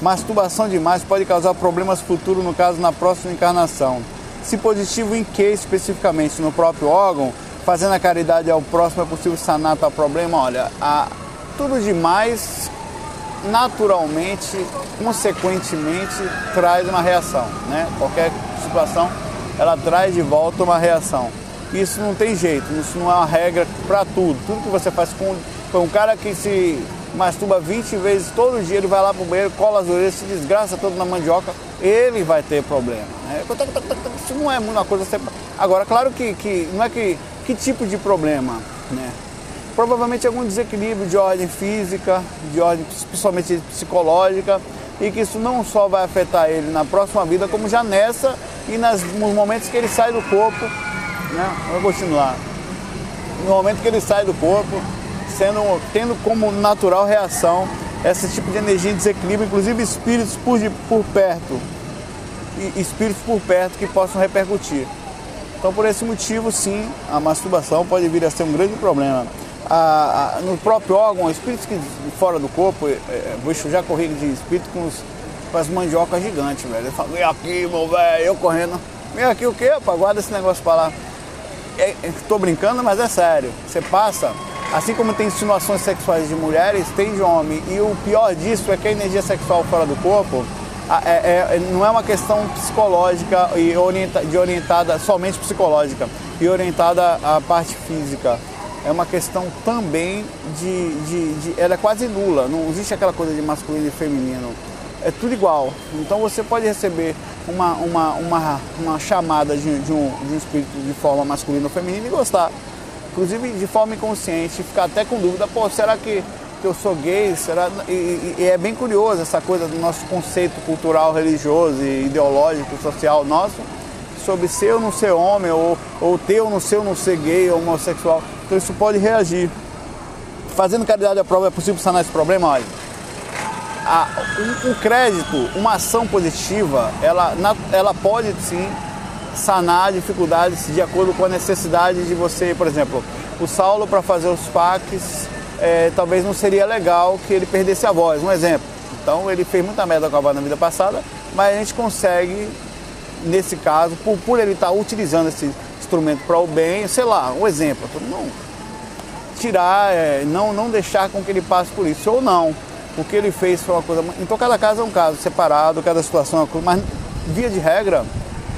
Masturbação demais pode causar problemas futuros, no caso, na próxima encarnação. Se positivo em que especificamente? No próprio órgão? Fazendo a caridade ao próximo é possível sanar tal problema? Olha, a, tudo demais naturalmente, consequentemente, traz uma reação. Né? Qualquer situação, ela traz de volta uma reação. Isso não tem jeito, isso não é uma regra para tudo. Tudo que você faz com, com um cara que se masturba 20 vezes todo dia, ele vai lá pro banheiro, cola as orelhas, se desgraça todo na mandioca, ele vai ter problema. Né? Isso não é uma coisa. Agora, claro que, que não é que. Que tipo de problema? Né? Provavelmente algum desequilíbrio de ordem física, de ordem principalmente psicológica, e que isso não só vai afetar ele na próxima vida, como já nessa e nos momentos que ele sai do corpo. Né? Vou continuar. No momento que ele sai do corpo, sendo, tendo como natural reação esse tipo de energia em desequilíbrio, inclusive espíritos por, por perto, e espíritos por perto que possam repercutir. Então, por esse motivo, sim, a masturbação pode vir a ser um grande problema. A, a, no próprio órgão, espíritos que fora do corpo, é, é, bicho já corri de espírito com, os, com as mandiocas gigantes, velho. Fala, vem aqui, meu velho, eu correndo. Vem aqui o quê, rapaz? Guarda esse negócio pra lá. É, é, tô brincando, mas é sério. Você passa Assim como tem insinuações sexuais de mulheres, tem de homem. E o pior disso é que a energia sexual fora do corpo é, é, não é uma questão psicológica e orienta, de orientada somente psicológica e orientada à parte física. É uma questão também de, de, de, Ela é quase nula, não existe aquela coisa de masculino e feminino. É tudo igual. Então você pode receber uma, uma, uma, uma chamada de, de, um, de um espírito de forma masculina ou feminina e gostar inclusive de forma inconsciente, ficar até com dúvida, pô, será que porque eu sou gay, será? E, e- e é bem curioso essa coisa do nosso conceito cultural, religioso e ideológico, social nosso, sobre ser ou não ser homem, ou, ou ter ou não ser ou não ser gay ou homossexual. Então isso pode reagir. Fazendo caridade à prova é possível sanar esse problema? Olha, a- um, um crédito, uma ação positiva, ela, na- ela pode sim sanar dificuldades de acordo com a necessidade de você, por exemplo, o Saulo para fazer os PACs, é, talvez não seria legal que ele perdesse a voz, um exemplo. Então ele fez muita merda com a voz na vida passada, mas a gente consegue, nesse caso, por, por ele estar utilizando esse instrumento para o bem, sei lá, um exemplo, não, tirar, é, não, não deixar com que ele passe por isso, ou não. O que ele fez foi uma coisa. Então cada caso é um caso separado, cada situação é uma coisa, mas via de regra,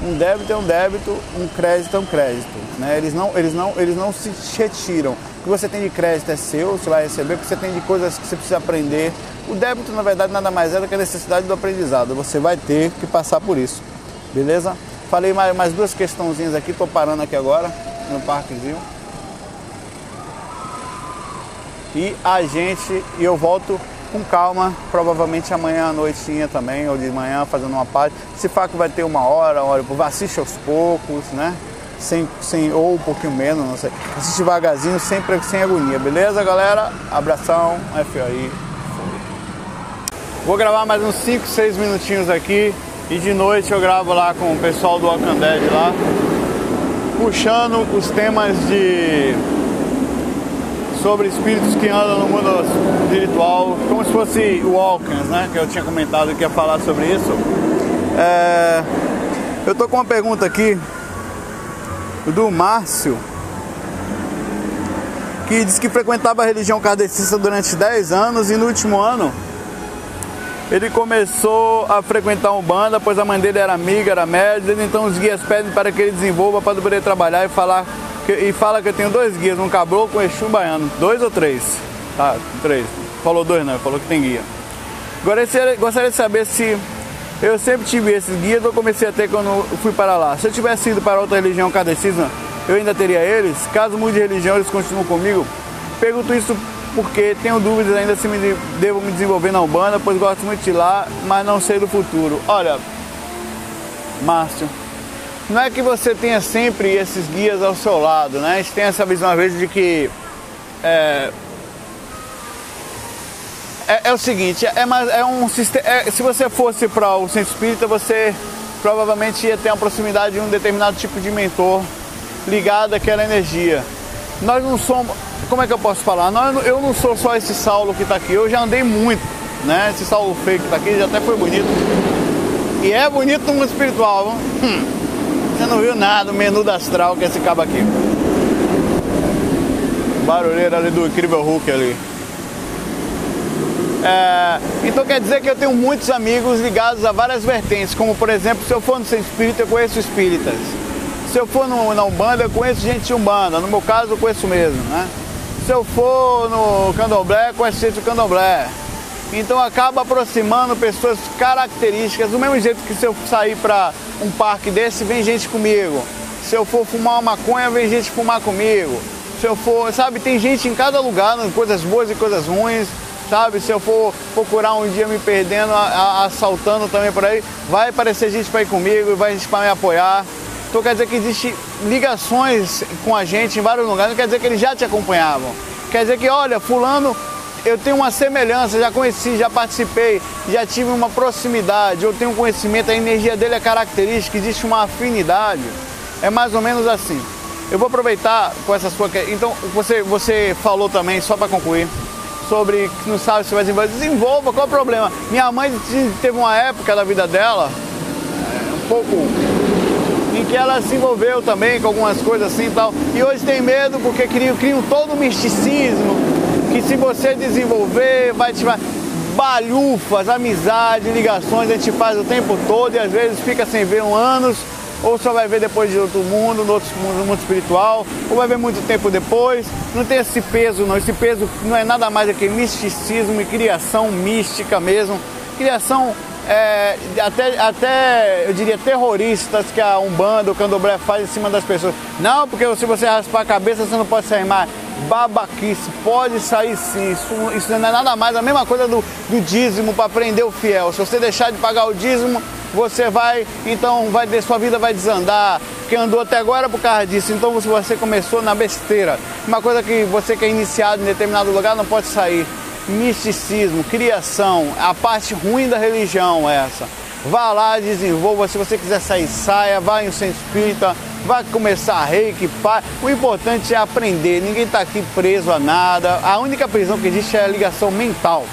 um débito é um débito, um crédito é um crédito. Né? Eles, não, eles, não, eles não se retiram. Que você tem de crédito é seu, você vai receber, o que você tem de coisas que você precisa aprender. O débito, na verdade, nada mais é do que a necessidade do aprendizado. Você vai ter que passar por isso. Beleza? Falei mais, mais duas questãozinhas aqui, tô parando aqui agora, no parquezinho. E a gente, e eu volto com calma, provavelmente amanhã à noitinha também, ou de manhã fazendo uma parte. Se faco vai ter uma hora, uma hora, assiste aos poucos, né? Sem, sem, ou um pouquinho menos, não sei. Assiste devagarzinho, sempre sem agonia, beleza, galera? Abração, FAI. Vou gravar mais uns 5, 6 minutinhos aqui. E de noite eu gravo lá com o pessoal do Alcanded lá, puxando os temas de sobre espíritos que andam no mundo espiritual, como se fosse o Walkens, né? Que eu tinha comentado que ia falar sobre isso. É, eu tô com uma pergunta aqui do Márcio, que diz que frequentava a religião kardecista durante 10 anos e no último ano ele começou a frequentar um banda, pois a mãe dele era amiga, era médica, então os guias pedem para que ele desenvolva para poder trabalhar e falar que- e fala que eu tenho dois guias, um caboclo com Exu baiano. Dois ou três? Tá, três. Falou dois não, falou que tem guia. Agora eu gostaria de saber se eu sempre tive esses guias ou comecei a ter quando eu fui para lá. Se eu tivesse ido para outra religião kardecista, eu ainda teria eles? Caso mude de religião, eles continuam comigo? Pergunto isso porque tenho dúvidas ainda se me de- devo me desenvolver na Umbanda, pois gosto muito de lá, mas não sei do futuro. Olha, Márcio, não é que você tenha sempre esses guias ao seu lado, né? A gente tem essa visão às vezes de que é, é, é o seguinte, é, é um sistema. se você fosse para o centro espírita, você provavelmente ia ter uma proximidade de um determinado tipo de mentor ligado àquela energia. Nós não somos. Como é que eu posso falar? Nós, eu não sou só esse Saulo que está aqui, eu já andei muito, né? Esse Saulo feio que está aqui já até foi bonito. E é bonito no mundo espiritual? Hum, você não viu nada, o menu da astral que é esse cabo aqui. Barulheira ali do incrível Hulk ali. É, então quer dizer que eu tenho muitos amigos ligados a várias vertentes, como por exemplo, se eu for no centro espírita, eu conheço espíritas. Se eu for no, na Umbanda, eu conheço gente de Umbanda. No meu caso, eu conheço mesmo, né? Se eu for no Candomblé, eu conheço gente do Candomblé. Então acaba aproximando pessoas características, do mesmo jeito que se eu sair para um parque desse, vem gente comigo. Se eu for fumar uma maconha, vem gente fumar comigo. Se eu for, sabe, tem gente em cada lugar, coisas boas e coisas ruins, sabe? Se eu for procurar um dia me perdendo, a- a- assaltando também por aí, vai aparecer gente para ir comigo, vai gente para me apoiar. Então quer dizer que existem ligações com a gente em vários lugares, não quer dizer que eles já te acompanhavam. Quer dizer que, olha, fulano, eu tenho uma semelhança, já conheci, já participei, já tive uma proximidade, eu tenho um conhecimento, a energia dele é característica, existe uma afinidade. É mais ou menos assim. Eu vou aproveitar com essa sua. Então, você, você falou também, só para concluir, sobre que não sabe se vai desenvolver. Desenvolva, qual é o problema? Minha mãe teve uma época da vida dela, é, um pouco em que ela se envolveu também com algumas coisas assim e tal. E hoje tem medo porque criam, criam todo misticismo que se você desenvolver vai te balhufas, amizade, ligações a gente faz o tempo todo e às vezes fica sem ver um anos ou só vai ver depois de outro mundo, no outro mundo, no mundo espiritual, ou vai ver muito tempo depois. Não tem esse peso não, esse peso não é nada mais do que misticismo e criação mística mesmo, criação é, até, até, eu diria, terroristas que a Umbanda, o Candomblé faz em cima das pessoas. Não, porque se você raspar a cabeça, você não pode se armar. Babaquice. Pode sair sim. Isso, isso não é nada mais a mesma coisa do, do dízimo para prender o fiel. Se você deixar de pagar o dízimo, você vai, então vai sua vida vai desandar. Porque andou até agora por causa disso. Então você começou na besteira. Uma coisa que você que é iniciado em determinado lugar não pode sair. Misticismo, criação, a parte ruim da religião é essa. Vá lá, desenvolva. Se você quiser sair, saia. Vá em um centro espírita. Vá começar reiki, pá. O importante é aprender. Ninguém está aqui preso a nada. A única prisão que existe é a ligação mental.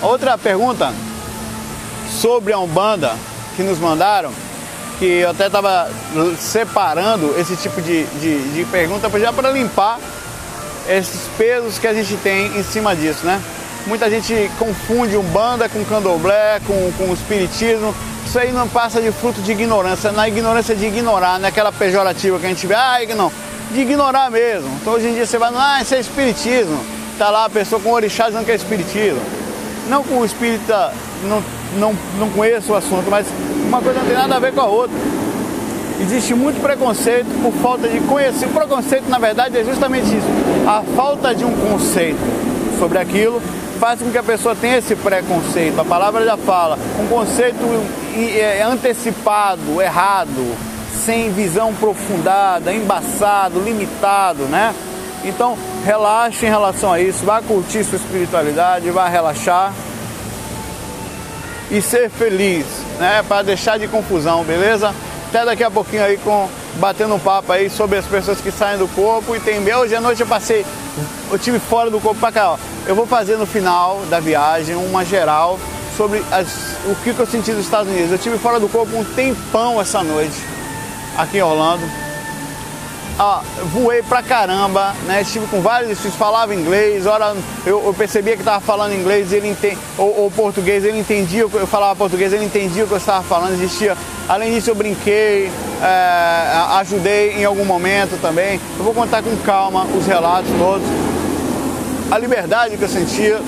Outra pergunta sobre a Umbanda que nos mandaram, que eu até estava separando esse tipo de, de, de pergunta já para limpar esses pesos que a gente tem em cima disso, né? Muita gente confunde Umbanda com Candomblé, com, com Espiritismo. Isso aí não passa de fruto de ignorância, na ignorância de ignorar, não é aquela pejorativa que a gente vê, ah, não, de ignorar mesmo. Então hoje em dia você vai, ah, isso é Espiritismo. Tá lá a pessoa com orixá dizendo que é Espiritismo. Não com o espírita, não, não, não conheço o assunto, mas uma coisa não tem nada a ver com a outra. Existe muito preconceito por falta de conhecer. O preconceito, na verdade, é justamente isso. A falta de um conceito sobre aquilo faz com que a pessoa tenha esse preconceito. A palavra já fala, um conceito é, antecipado, errado, sem visão aprofundada, embaçado, limitado, né? Então, relaxe em relação a isso, vá curtir sua espiritualidade, vá relaxar e ser feliz, né? Para deixar de confusão, beleza? Até daqui a pouquinho aí com batendo um papo aí sobre as pessoas que saem do corpo e tem hoje à noite eu passei, eu tive fora do corpo para cá, ó. Eu vou fazer no final da viagem uma geral sobre as, o que, que eu senti dos Estados Unidos. Eu tive fora do corpo um tempão essa noite aqui em Orlando ah, voei pra caramba, né? Estive com vários falava inglês, hora eu, eu percebia que estava falando inglês, ele ente, ou, ou, português, ele entendia, eu falava português, ele entendia o que eu estava falando, existia. Além disso, eu brinquei, é, ajudei em algum momento também. Eu vou contar com calma os relatos todos. A liberdade que eu sentia.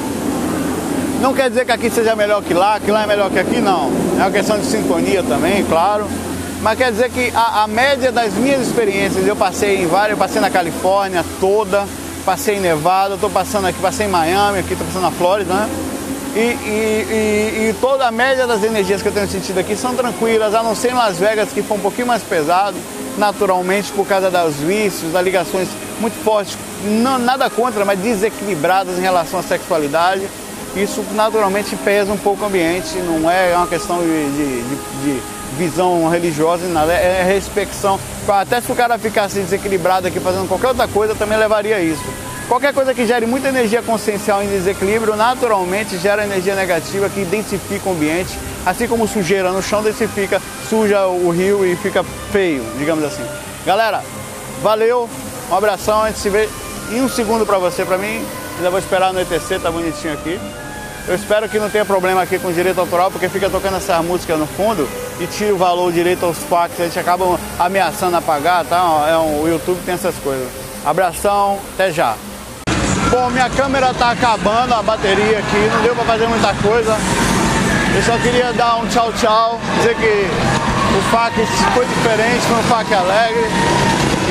Não quer dizer que aqui seja melhor que lá, que lá é melhor que aqui, não. É uma questão de sintonia também, claro. Mas quer dizer que a, a, média das minhas experiências, eu passei em várias, eu passei na Califórnia toda, passei em Nevada, estou passando aqui, passei em Miami, aqui estou passando na Flórida, né? E, e, e, e, toda a média das energias que eu tenho sentido aqui são tranquilas, a não ser em Las Vegas, que foi um pouquinho mais pesado, naturalmente por causa dos vícios, das ligações muito fortes, não, nada contra, mas desequilibradas em relação à sexualidade. Isso naturalmente pesa um pouco o ambiente, não é uma questão de, de, de, de visão religiosa e nada, é, é respecção. Até se o cara ficasse desequilibrado aqui fazendo qualquer outra coisa, também levaria a isso. Qualquer coisa que gere muita energia consciencial em desequilíbrio, naturalmente gera energia negativa que densifica o ambiente, assim como sujeira no chão densifica, suja o rio e fica feio, digamos assim. Galera, valeu, um abração, a gente se vê em um segundo para você, para mim. Ainda vou esperar anoitecer, tá bonitinho aqui. Eu espero que não tenha problema aqui com direito autoral, porque fica tocando essa música no fundo e tira o valor direito aos fax, a gente acaba ameaçando apagar, tá? É um, o YouTube tem essas coisas. Abração, até já. Bom, minha câmera tá acabando, a bateria aqui, não deu para fazer muita coisa. Eu só queria dar um tchau tchau, dizer que o FAC foi diferente, foi um FAC alegre.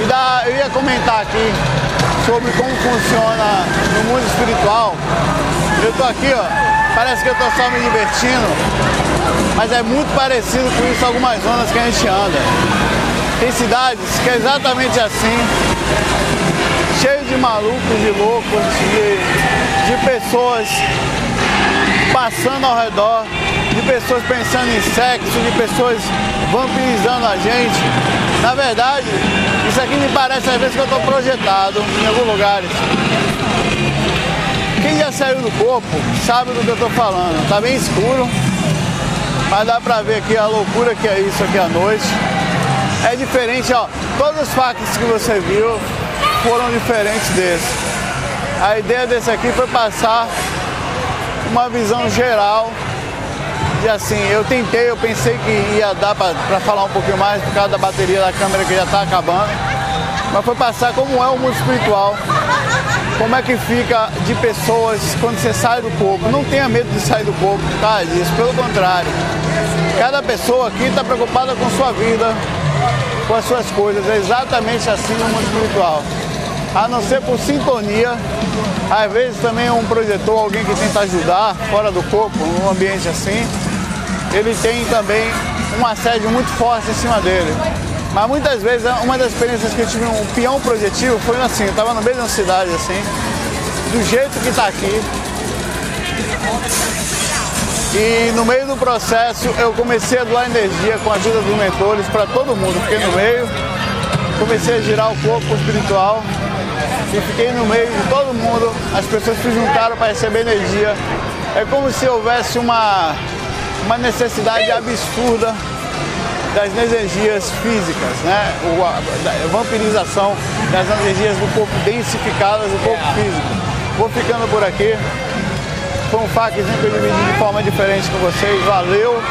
E dar, eu ia comentar aqui sobre como funciona no mundo espiritual. Eu tô aqui, ó, parece que eu tô só me divertindo, mas é muito parecido com isso algumas zonas que a gente anda. Tem cidades que é exatamente assim, cheio de malucos, de loucos, de, de pessoas passando ao redor, de pessoas pensando em sexo, de pessoas vampirizando a gente. Na verdade, isso aqui me parece às vezes que eu estou projetado em alguns lugares. Quem já saiu do corpo sabe do que eu estou falando. Está bem escuro, mas dá pra ver aqui a loucura que é isso aqui à noite. É diferente, ó. Todos os factos que você viu foram diferentes desse. A ideia desse aqui foi passar uma visão geral de assim, eu tentei, eu pensei que ia dar para falar um pouquinho mais por causa da bateria da câmera que já está acabando, mas foi passar como é o mundo espiritual, como é que fica de pessoas quando você sai do corpo. Não tenha medo de sair do corpo tá? Isso pelo contrário. Cada pessoa aqui está preocupada com sua vida, com as suas coisas. É exatamente assim no mundo espiritual. a não ser por sintonia. Às vezes também um projetor, alguém que tenta ajudar fora do corpo, num ambiente assim, ele tem também um assédio muito forte em cima dele. Mas muitas vezes, uma das experiências que eu tive um peão projetivo foi assim, eu estava no meio uma cidade assim, do jeito que está aqui. E no meio do processo eu comecei a doar energia com a ajuda dos mentores para todo mundo. Fiquei no meio, comecei a girar o corpo espiritual e fiquei no meio de todo mundo. As pessoas se juntaram para receber energia. É como se houvesse uma, uma necessidade absurda das energias físicas, né? O, a, vampirização das energias do corpo densificadas do corpo físico. Vou ficando por aqui. Foi um faquezinho que eu dividi de forma diferente com vocês. Valeu!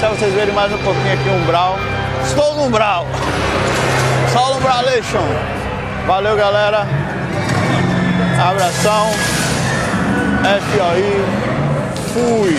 Só vocês verem mais um pouquinho aqui o umbral. Estou no umbral! Só umbralation! Valeu, galera! Abração! FOI! Fui!